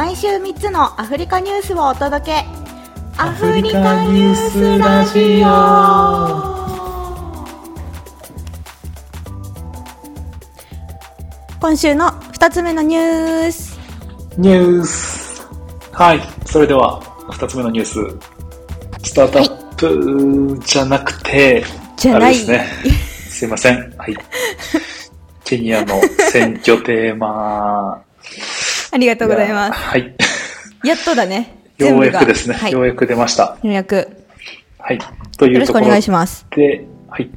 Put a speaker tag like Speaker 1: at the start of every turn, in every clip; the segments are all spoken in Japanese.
Speaker 1: 毎週3つのアフリカニュースをお届け。アフリカニュースラジオ。今週の2つ目のニュース。
Speaker 2: ニュース。はい。それでは2つ目のニュース。スタートアップじゃなくて、
Speaker 1: じゃない。
Speaker 2: あれですね。すいません。はい。ケニアの選挙テーマ
Speaker 1: ありがとうございます。
Speaker 2: はい。
Speaker 1: やっとだね。
Speaker 2: ようやくですね、
Speaker 1: はい、
Speaker 2: ようやく出ました。
Speaker 1: ようやく。
Speaker 2: はい。とい
Speaker 1: よろしくお
Speaker 2: うところ
Speaker 1: 願いします。
Speaker 2: で、はい。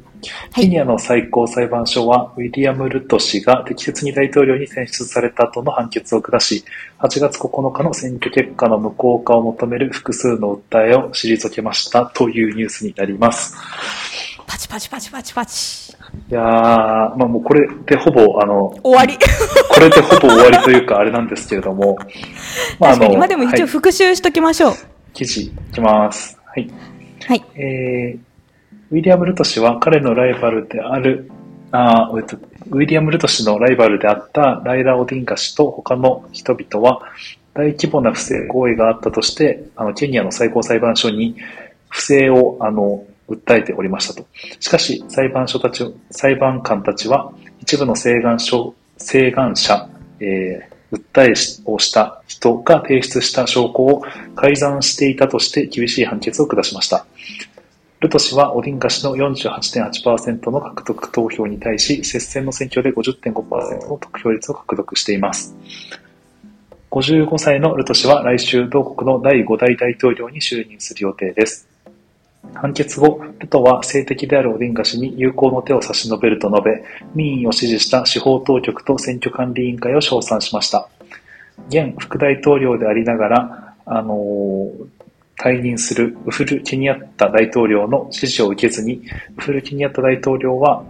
Speaker 2: ケニアの最高裁判所は、ウィリアム・ルト氏が適切に大統領に選出された後の判決を下し、8月9日の選挙結果の無効化を求める複数の訴えを退けましたというニュースになります。
Speaker 1: パチパチパチパチパチ。
Speaker 2: いやー、まあもうこれでほぼ、あの、
Speaker 1: 終わり。
Speaker 2: これでほぼ終わりというかあれなんですけれども、ま
Speaker 1: 確かに。まあでも一応
Speaker 2: はい。
Speaker 1: 復習しときましょう。
Speaker 2: 記事いきます。はい。
Speaker 1: はい。
Speaker 2: えーウィリアム・ルト氏は彼のライバルである、あーえっとウィリアム・ルト氏のライバルであったライラ・オディンガ氏と他の人々は大規模な不正行為があったとして、あのケニアの最高裁判所に不正をあの訴えておりましたと。しかし、裁判所たち、裁判官たちは一部の請願書、請願者、えー訴えをした人が提出した証拠を改ざんしていたとして厳しい判決を下しました。ルト氏はオディンガ氏の48.8%の獲得投票に対し、接戦の選挙で50.5%の得票率を獲得しています。55歳のルト氏は来週同国の第5代大統領に就任する予定です。判決後、ルトは性的であるオディンガ氏に友好の手を差し伸べると述べ、民意を支持した司法当局と選挙管理委員会を称賛しました。現副大統領でありながら、あのー退任するウフル・ケニアッタ大統領の支持を受けずに、ウフル・ケニアッタ大統領は、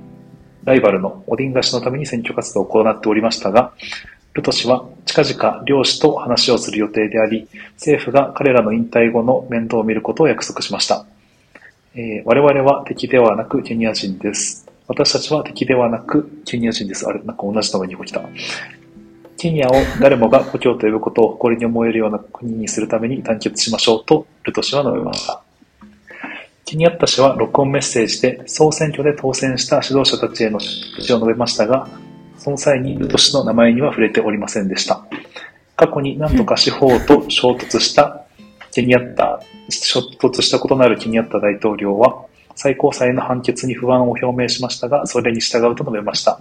Speaker 2: ライバルのオディンガ氏のために選挙活動を行っておりましたが、ルト氏は近々両氏と話をする予定であり、政府が彼らの引退後の面倒を見ることを約束しました。えー我々は敵ではなくケニア人です。私たちは敵ではなくケニア人です。あれ、なんか同じのが2個来た。ケニアを誰もが故郷と呼ぶことを誇りに思えるような国にするために団結しましょうとルト氏は述べました。ケニアッタ氏は録音メッセージで総選挙で当選した指導者たちへの祝辞を述べましたが、その際にルト氏の名前には触れておりませんでした。過去に何とか司法と衝突したケニアッタ、衝突したことのあるケニアッタ大統領は、最高裁の判決に不安を表明しましたが、それに従うと述べました。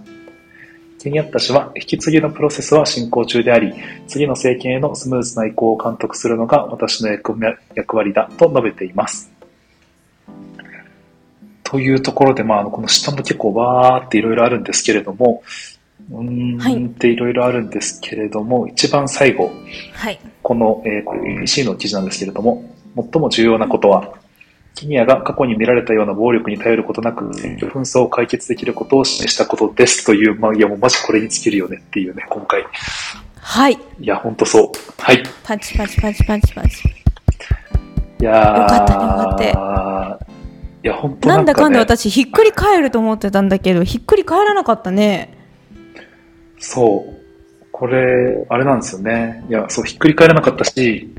Speaker 2: ケニアッタ氏は、引き継ぎのプロセスは進行中であり、次の政権へのスムーズな移行を監督するのが私の役役割だと述べています。というところで、まあ、この下も結構わーっていろいろあるんですけれども、うーんっていろいろあるんですけれども、一番最後、
Speaker 1: はい
Speaker 2: この、えーこれ ABC の記事なんですけれども、最も重要なことは、ケニアが過去に見られたような暴力に頼ることなく、選挙紛争を解決できることを示したことですという、まあ、いやもうマジこれに尽きるよねっていうね、今回。
Speaker 1: はい
Speaker 2: いや、ほんとそう。はい。
Speaker 1: パチパチパチパチパチ
Speaker 2: いやー
Speaker 1: よかったねよかった
Speaker 2: いや、ほんと
Speaker 1: な
Speaker 2: なん
Speaker 1: だかんだ私ひっくり返ると思ってたんだけどひっくり返らなかったね
Speaker 2: そう。これ、あれなんですよね。いや、そう、ひっくり返らなかったし、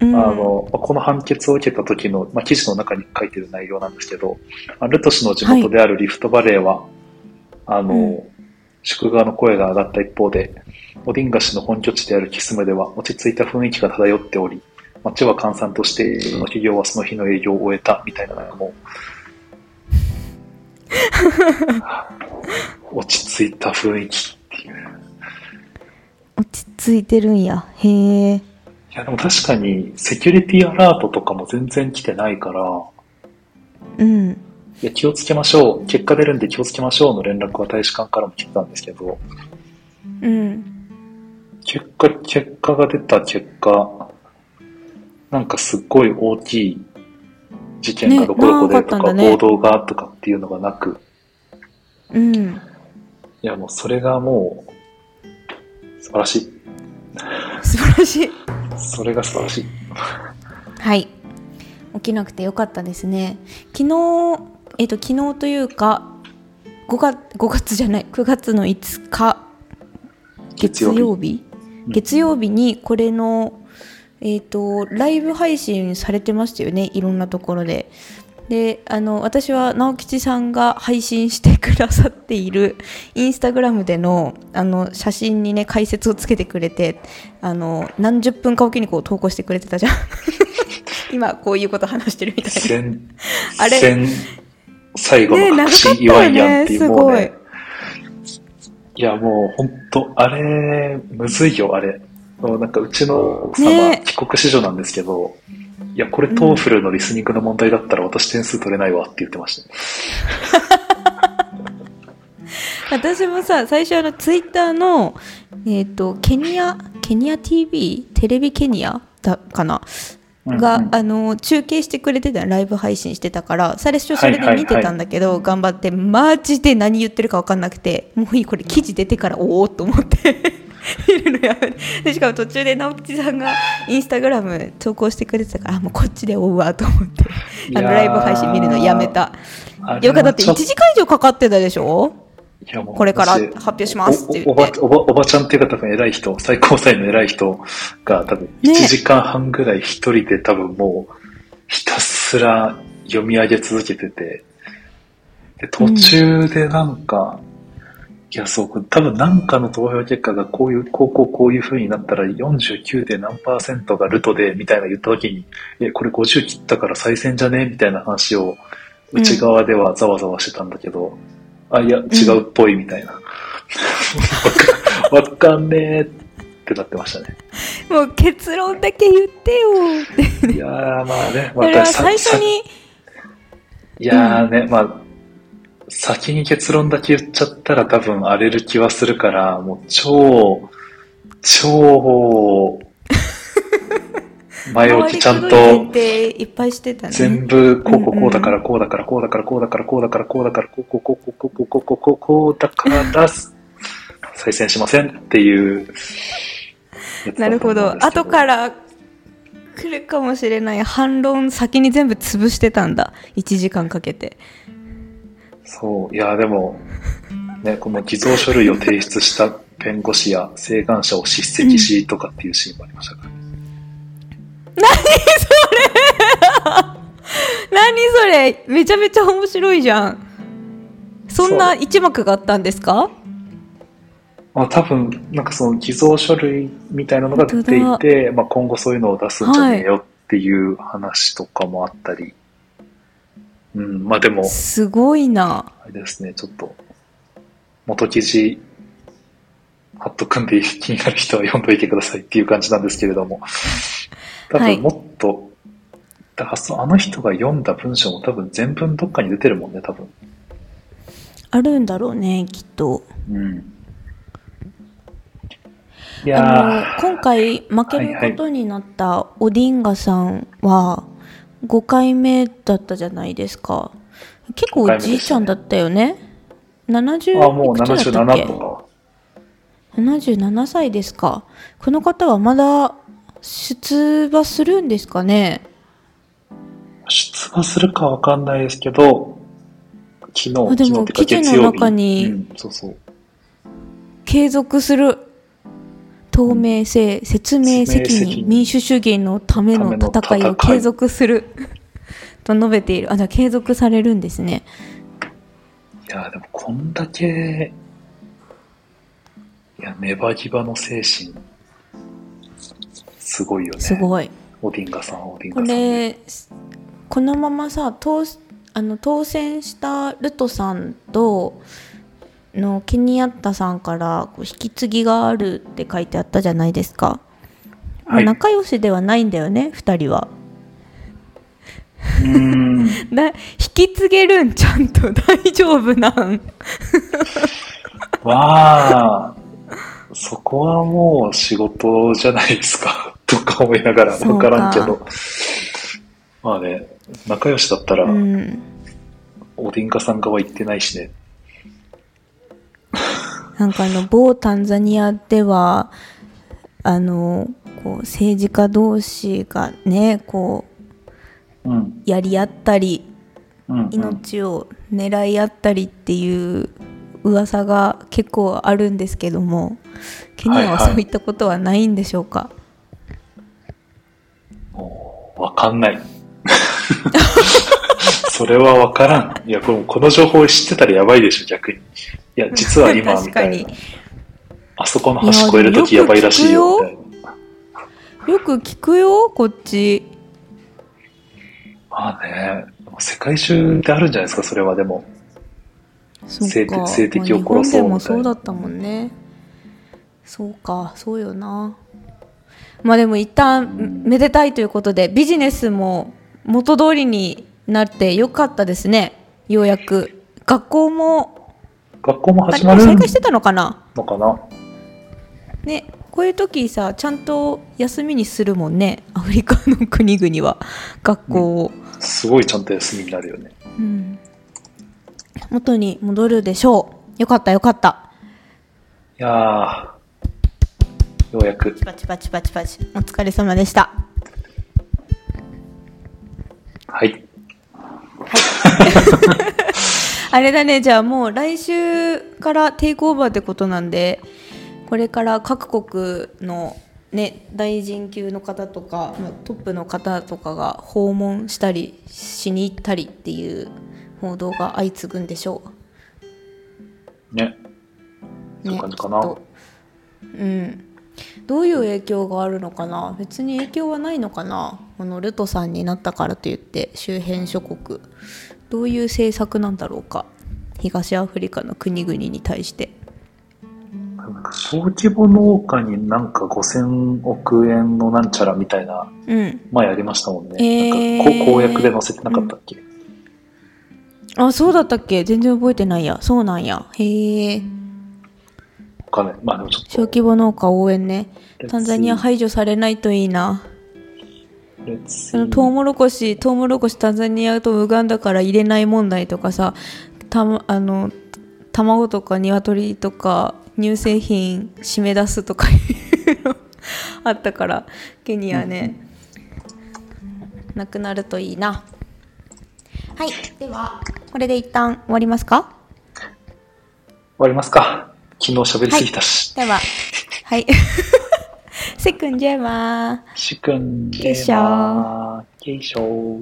Speaker 1: うん
Speaker 2: あの、まあこの判決を受けた時の、まあ、記事の中に書いてる内容なんですけど、まあルト氏の地元であるリフトバレーは、あの、
Speaker 1: うん
Speaker 2: 祝賀の声が上がった一方で、オディンガ氏の本拠地であるキスムでは落ち着いた雰囲気が漂っており、街は閑散として、その企業はその日の営業を終えたみたいな、なんかもう、落ち着いた雰囲気っていう。
Speaker 1: 落ち着いてるんや。へえ。
Speaker 2: いや、でも確かに、セキュリティアラートとかも全然来てないから、
Speaker 1: うん。
Speaker 2: いや、気をつけましょう。結果出るんで気をつけましょうの連絡は大使館からも来てたんですけど、
Speaker 1: うん。
Speaker 2: 結果、結果が出た結果、なんかすっごい大きい事件が
Speaker 1: ね
Speaker 2: どこどこでとか、
Speaker 1: んだね。
Speaker 2: 報道がとかっていうのがなく、
Speaker 1: うん。
Speaker 2: いや、もうそれがもう、素晴らしい。
Speaker 1: 素晴らしい
Speaker 2: それが素晴らしい。
Speaker 1: はい起きなくてよかったですね昨日えっ、と昨日というか5月 ,5 月じゃない9月の5日月曜日月曜日にこれの、えっ、と、ライブ配信されてましたよね、いろんなところで。で、あの、私は直吉さんが配信してくださっているインスタグラムでの、あの、写真にね、解説をつけてくれて、あの、何十分かおきにこう投稿してくれてたじゃん。今、こういうこと話してるみたいな。
Speaker 2: 先、
Speaker 1: あれ？
Speaker 2: 先最後
Speaker 1: ね
Speaker 2: の核心言わんやんっていう、
Speaker 1: 長かったよね
Speaker 2: もうね。いや、もう本当あれ、むずいよ、あれ。もうなんかうちの奥様、
Speaker 1: ね
Speaker 2: 帰国子女なんですけど、いや、これ TOEFL のリスニングの問題だったら私点数取れないわって言ってました。ね。
Speaker 1: 私もさ最初あのツイッターのえっ、とケニアケニア TV テレビケニアだかな？が、
Speaker 2: うんうん。
Speaker 1: あの中継してくれてたライブ配信してたから最初それで見てたんだけど、頑張ってマジで何言ってるか分かんなくてもういいこれ記事出てからおおと思って。見るのやめて。でしかも途中で直吉さんがインスタグラム投稿してくれてたからあもうこっちで追うわと思って。あのライブ配信見るのやめた。よかだって1
Speaker 2: はちょ
Speaker 1: 時間以上かかってたでしょ？これから
Speaker 2: 私
Speaker 1: 発表しますって言って。
Speaker 2: おおおばおばおばちゃんっていうか多分偉い人、最高裁の偉い人が多分
Speaker 1: ね
Speaker 2: 1時間半ぐらい一人で多分もうひたすら読み上げ続けてて、で途中でなんか、いや、そう、多分なんかの投票結果がこういう、こうこうこういう風になったら 49. で何パーセントがルトで、みたいな言った時に、え、これ50切ったから再選じゃね？みたいな話を内側ではざわざわしてたんだけど、あ、いや、違うっぽいみたいな。わ かわかんねえってなってましたね。
Speaker 1: もう結論だけ言ってよって。
Speaker 2: いやー、まあね、
Speaker 1: それは
Speaker 2: ささ
Speaker 1: 最初に、
Speaker 2: いやーね、まあ、先に結論だけ言っちゃったら多分荒れる気はするから、もう超、超、前置きちゃんと。全部、こうこうこうだから、こうだから、こうだから、こうだから、こうだから、こうだから、こうこうこうこうこうこうこうこうこうこうだから、再選しませんっていう
Speaker 1: なるほど。後から来るかもしれない反論先に全部潰してたんだ。1時間かけて。
Speaker 2: そう、いや、でも、ね、この偽造書類を提出した弁護士や請願者を叱責しとかっていうシーンもありましたからね、
Speaker 1: 何それ？めちゃめちゃ面白いじゃん。そんな一幕があったんですか？
Speaker 2: まあ多分、なんかその偽造書類みたいなのが出てい
Speaker 1: 本
Speaker 2: て、まあ今後そういうのを出すんじゃねえよっていう話とかもあったり、うん、まあでも、
Speaker 1: すごいな。
Speaker 2: あれですね、ちょっと、元記事、貼っとくんで気になる人は読んどいてくださいっていう感じなんですけれども、多
Speaker 1: はい
Speaker 2: 分もっと、だからそのあの人が読んだ文章も多分全文どっかに出てるもんね、多分。
Speaker 1: あるんだろうね、きっと。
Speaker 2: うん。いや
Speaker 1: あの今回負けることになったオディンガさんは5回目だったじゃないですか結構おじいちゃんだったよね70
Speaker 2: ー、あ、もう
Speaker 1: いくつだったっ
Speaker 2: 77
Speaker 1: け
Speaker 2: とか。
Speaker 1: 77歳ですかこの方はまだ出馬するんですかね？
Speaker 2: 出馬するかわかんないですけど、昨日、
Speaker 1: あでも記事の中に
Speaker 2: うん、そうそう。
Speaker 1: 継続する透明性説明責任民主主義のための戦い
Speaker 2: ための戦い。
Speaker 1: を継続する と述べている。あじゃあ継続されるんですね。
Speaker 2: いや、でもこんだけ、いや、ネバギバの精神、すごいよね。
Speaker 1: すごい。
Speaker 2: オディンガさん、オディン
Speaker 1: こ
Speaker 2: ガさん。
Speaker 1: れこのままさ当あの当選したルトさんとのケニアッタさんから引き継ぎがあるって書いてあったじゃないですか、まあ
Speaker 2: はい
Speaker 1: 仲良しではないんだよね2人は。
Speaker 2: うーん。
Speaker 1: だ引き継げるんちゃんと大丈夫なん？
Speaker 2: まあ、そこはもう仕事じゃないですか、とか思いながら、
Speaker 1: そうか
Speaker 2: わからんけど。まあね、仲良しだったら、
Speaker 1: うん
Speaker 2: オディンガさん側行ってないしね。
Speaker 1: なんかあの某タンザニアではあのこう政治家同士がねこう
Speaker 2: うん。
Speaker 1: やり合ったり
Speaker 2: うん、うん。
Speaker 1: 命を狙い合ったりっていう噂が結構あるんですけどもケニアは
Speaker 2: はいはい
Speaker 1: そういったことはないんでしょうか、
Speaker 2: もうわかんない。それはわからん。いや、このこの情報を知ってたらやばいでしょ、逆に。いや、実は今、みたいな。あそこの橋越えるときやばいらしいよ、みたいな。
Speaker 1: よく聞くよこっち
Speaker 2: まあね、世界中であるんじゃないですか、それはでも。性
Speaker 1: か
Speaker 2: 性的を殺そう
Speaker 1: まあ日本でも
Speaker 2: みたいな
Speaker 1: そうだったもんねそうかそうよなまあでも一旦めでたいということでビジネスも元通りになってよかったですね。ようやく。学校も
Speaker 2: 学校も
Speaker 1: あ
Speaker 2: 始まる
Speaker 1: 再開してたのかな？
Speaker 2: のかな？
Speaker 1: ねこういう時さちゃんと休みにするもんね。アフリカの国々は。学校を、
Speaker 2: すごいちゃんと休みになるよね。
Speaker 1: うん。元に戻るでしょう。よかったよかった。
Speaker 2: いやー、ようやく。
Speaker 1: パチパチパチパチ。お疲れ様でした。
Speaker 2: はい。
Speaker 1: あれだね。じゃあもう来週からテイクオーバーってことなんでこれから各国のね大臣級の方とかまあトップの方とかが訪問したりしに行ったりっていう報道が相次ぐんでしょ
Speaker 2: ね。
Speaker 1: う、
Speaker 2: そういう感じかな。
Speaker 1: うんどういう影響があるのかな？別に影響はないのかな？このルトさんになったからといって周辺諸国。どういう政策なんだろうか？東アフリカの国々に対して。
Speaker 2: 小規模農家になんか5000億円のなんちゃらみたいな
Speaker 1: うん。
Speaker 2: 前ありましたもんね。
Speaker 1: えー。
Speaker 2: なんかこ公約で載せてなかったっけ、
Speaker 1: あそうだったっけ？全然覚えてないや。そうなんや。へえ
Speaker 2: わか。まあでもちょっ
Speaker 1: 小規模農家応援ね。
Speaker 2: と。
Speaker 1: タンザニア排除されないといいな。そのトウモロコシトウモロコシタンザニアとウガンダから入れない問題とかさたまあの卵とか鶏とか乳製品締め出すとかいうの あったからケニアね、なくなるといいな。はいではこれで一旦終わりますか？
Speaker 2: 終わりますか。昨日喋りすぎたし。
Speaker 1: では。はい。セクンジェマー。
Speaker 2: シクン、
Speaker 1: よいしょ
Speaker 2: よいしょ。